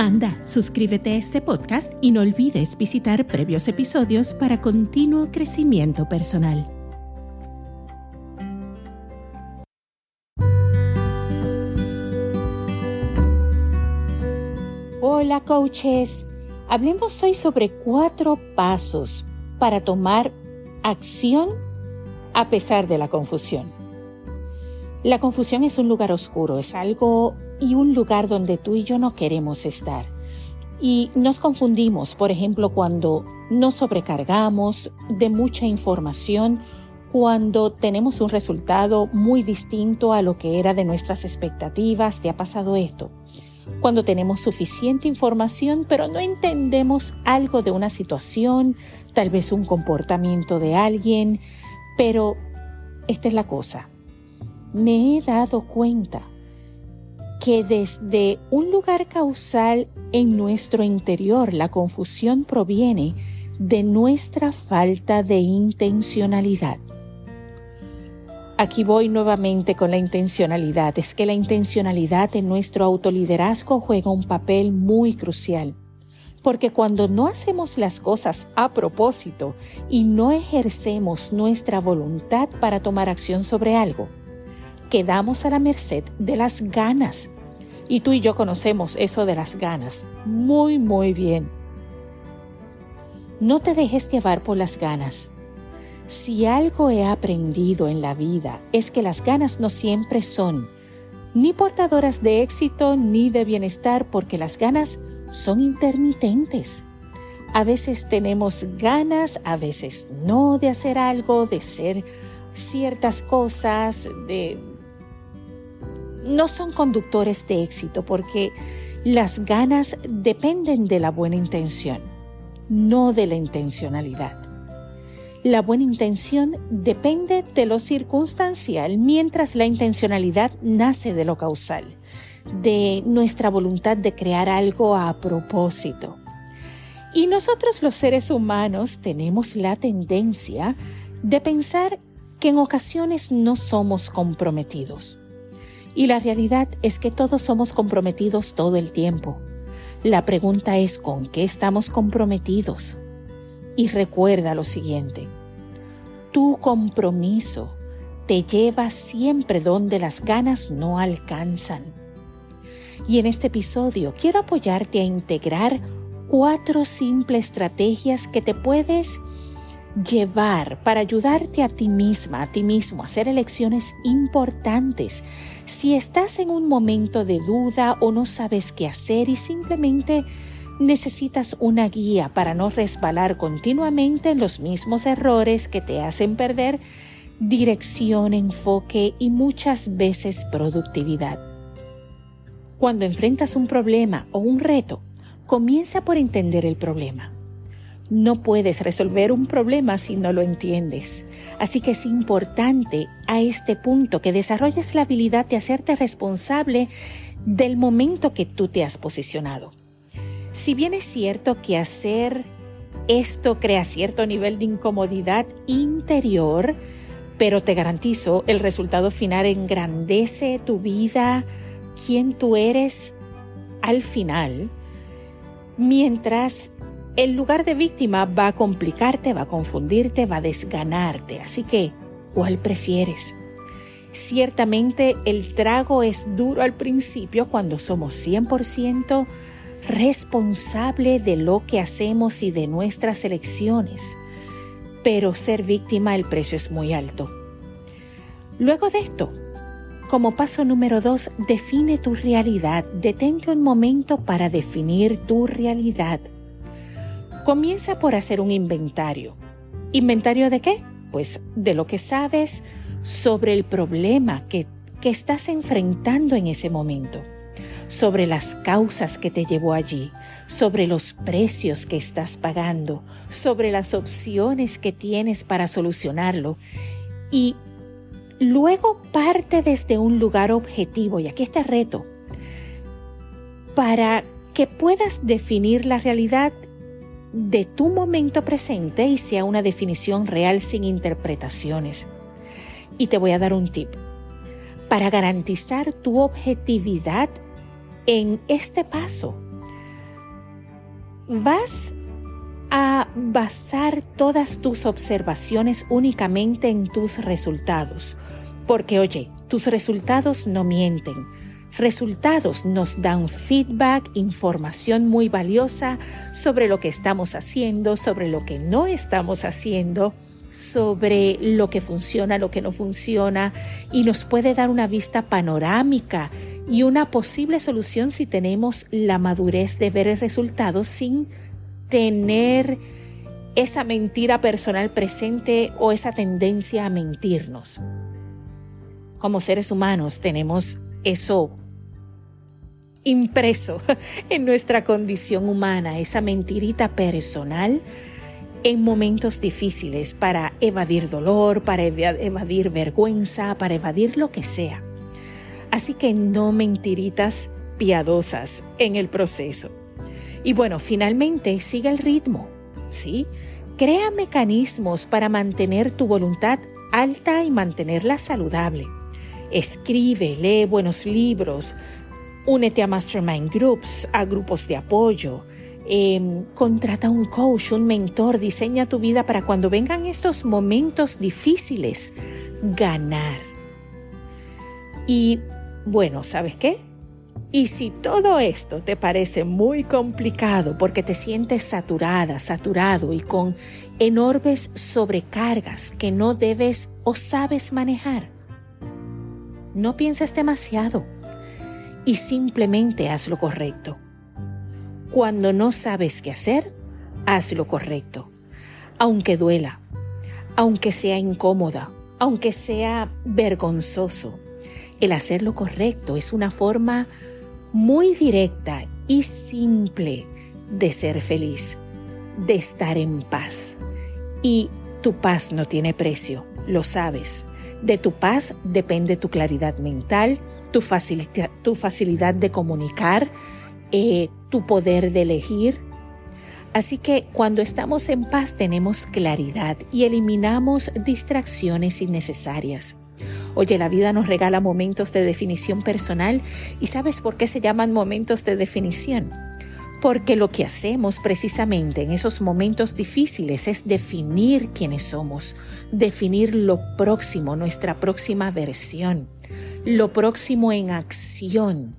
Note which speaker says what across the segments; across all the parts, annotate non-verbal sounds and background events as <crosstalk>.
Speaker 1: Anda, suscríbete a este podcast y no olvides visitar previos episodios para continuo crecimiento personal.
Speaker 2: Hola coaches, hablemos hoy sobre cuatro pasos para tomar acción a pesar de la confusión. La confusión es un lugar oscuro, es algo y un lugar donde tú y yo no queremos estar. Y nos confundimos, por ejemplo, cuando nos sobrecargamos de mucha información, cuando tenemos un resultado muy distinto a lo que era de nuestras expectativas. ¿Te ha pasado esto? Cuando tenemos suficiente información, pero no entendemos algo de una situación, tal vez un comportamiento de alguien, pero esta es la cosa. Me he dado cuenta que desde un lugar causal en nuestro interior la confusión proviene de nuestra falta de intencionalidad. Aquí voy nuevamente con la intencionalidad. Es que la intencionalidad en nuestro autoliderazgo juega un papel muy crucial. Porque cuando no hacemos las cosas a propósito y no ejercemos nuestra voluntad para tomar acción sobre algo, quedamos a la merced de las ganas. Y tú y yo conocemos eso de las ganas muy, muy bien. No te dejes llevar por las ganas. Si algo he aprendido en la vida es que las ganas no siempre son ni portadoras de éxito ni de bienestar porque las ganas son intermitentes. A veces tenemos ganas, a veces no de hacer algo, de ser ciertas cosas, de no son conductores de éxito porque las ganas dependen de la buena intención, no de la intencionalidad. La buena intención depende de lo circunstancial, mientras la intencionalidad nace de lo causal, de nuestra voluntad de crear algo a propósito. Y nosotros los seres humanos tenemos la tendencia de pensar que en ocasiones no somos comprometidos. Y la realidad es que todos somos comprometidos todo el tiempo. La pregunta es con qué estamos comprometidos. Y recuerda lo siguiente, tu compromiso te lleva siempre donde las ganas no alcanzan. Y en este episodio quiero apoyarte a integrar cuatro simples estrategias que te puedes llevar para ayudarte a ti misma, a ti mismo, a hacer elecciones importantes. Si estás en un momento de duda o no sabes qué hacer y simplemente necesitas una guía para no resbalar continuamente en los mismos errores que te hacen perder dirección, enfoque y muchas veces productividad. Cuando enfrentas un problema o un reto, comienza por entender el problema. No puedes resolver un problema si no lo entiendes. Así que es importante a este punto que desarrolles la habilidad de hacerte responsable del momento que tú te has posicionado. Si bien es cierto que hacer esto crea cierto nivel de incomodidad interior, pero te garantizo, el resultado final engrandece tu vida, quién tú eres al final, mientras el lugar de víctima va a complicarte, va a confundirte, va a desganarte. Así que, ¿cuál prefieres? Ciertamente el trago es duro al principio cuando somos 100% responsable de lo que hacemos y de nuestras elecciones, pero ser víctima el precio es muy alto. Luego de esto, como paso número dos, define tu realidad. Detente un momento para definir tu realidad. Comienza por hacer un inventario. ¿Inventario de qué? Pues de lo que sabes sobre el problema que, que estás enfrentando en ese momento. sobre las causas que te llevó allí, sobre los precios que estás pagando, sobre las opciones que tienes para solucionarlo. Y luego parte desde un lugar objetivo, y aquí está el reto, para que puedas definir la realidad de tu momento presente y sea una definición real sin interpretaciones. Y te voy a dar un tip. Para garantizar tu objetividad en este paso, vas a basar todas tus observaciones únicamente en tus resultados. Porque oye, tus resultados no mienten resultados nos dan feedback, información muy valiosa sobre lo que estamos haciendo, sobre lo que no estamos haciendo, sobre lo que funciona, lo que no funciona y nos puede dar una vista panorámica y una posible solución si tenemos la madurez de ver el resultado sin tener esa mentira personal presente o esa tendencia a mentirnos. Como seres humanos tenemos eso impreso <laughs> en nuestra condición humana, esa mentirita personal en momentos difíciles para evadir dolor, para evadir vergüenza, para evadir lo que sea. Así que no mentiritas piadosas en el proceso. Y bueno, finalmente sigue el ritmo, ¿sí? Crea mecanismos para mantener tu voluntad alta y mantenerla saludable. Escribe, lee buenos libros, Únete a mastermind groups, a grupos de apoyo. Em, contrata un coach, un mentor, diseña tu vida para cuando vengan estos momentos difíciles, ganar. Y bueno, ¿sabes qué? Y si todo esto te parece muy complicado porque te sientes saturada, saturado y con enormes sobrecargas que no debes o sabes manejar, no pienses demasiado y simplemente haz lo correcto. Cuando no sabes qué hacer, haz lo correcto. Aunque duela, aunque sea incómoda, aunque sea vergonzoso. El hacer lo correcto es una forma muy directa y simple de ser feliz, de estar en paz. Y tu paz no tiene precio, lo sabes. De tu paz depende tu claridad mental, tu, facilidad, tu facilidad de comunicar, eh, tu poder de elegir. Así que cuando estamos en paz tenemos claridad y eliminamos distracciones innecesarias. Oye, la vida nos regala momentos de definición personal y ¿sabes por qué se llaman momentos de definición? Porque lo que hacemos precisamente en esos momentos difíciles es definir quiénes somos, definir lo próximo, nuestra próxima versión lo próximo en acción.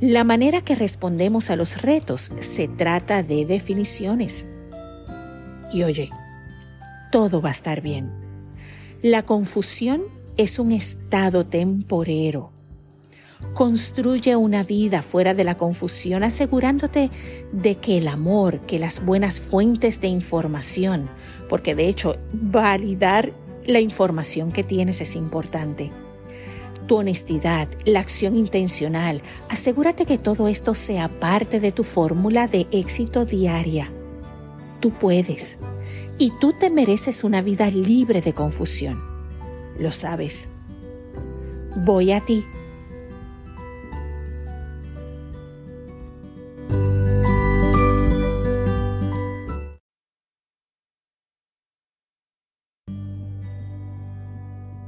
Speaker 2: La manera que respondemos a los retos se trata de definiciones. Y oye, todo va a estar bien. La confusión es un estado temporero. Construye una vida fuera de la confusión asegurándote de que el amor, que las buenas fuentes de información, porque de hecho validar la información que tienes es importante tu honestidad, la acción intencional. Asegúrate que todo esto sea parte de tu fórmula de éxito diaria. Tú puedes y tú te mereces una vida libre de confusión. Lo sabes. Voy a ti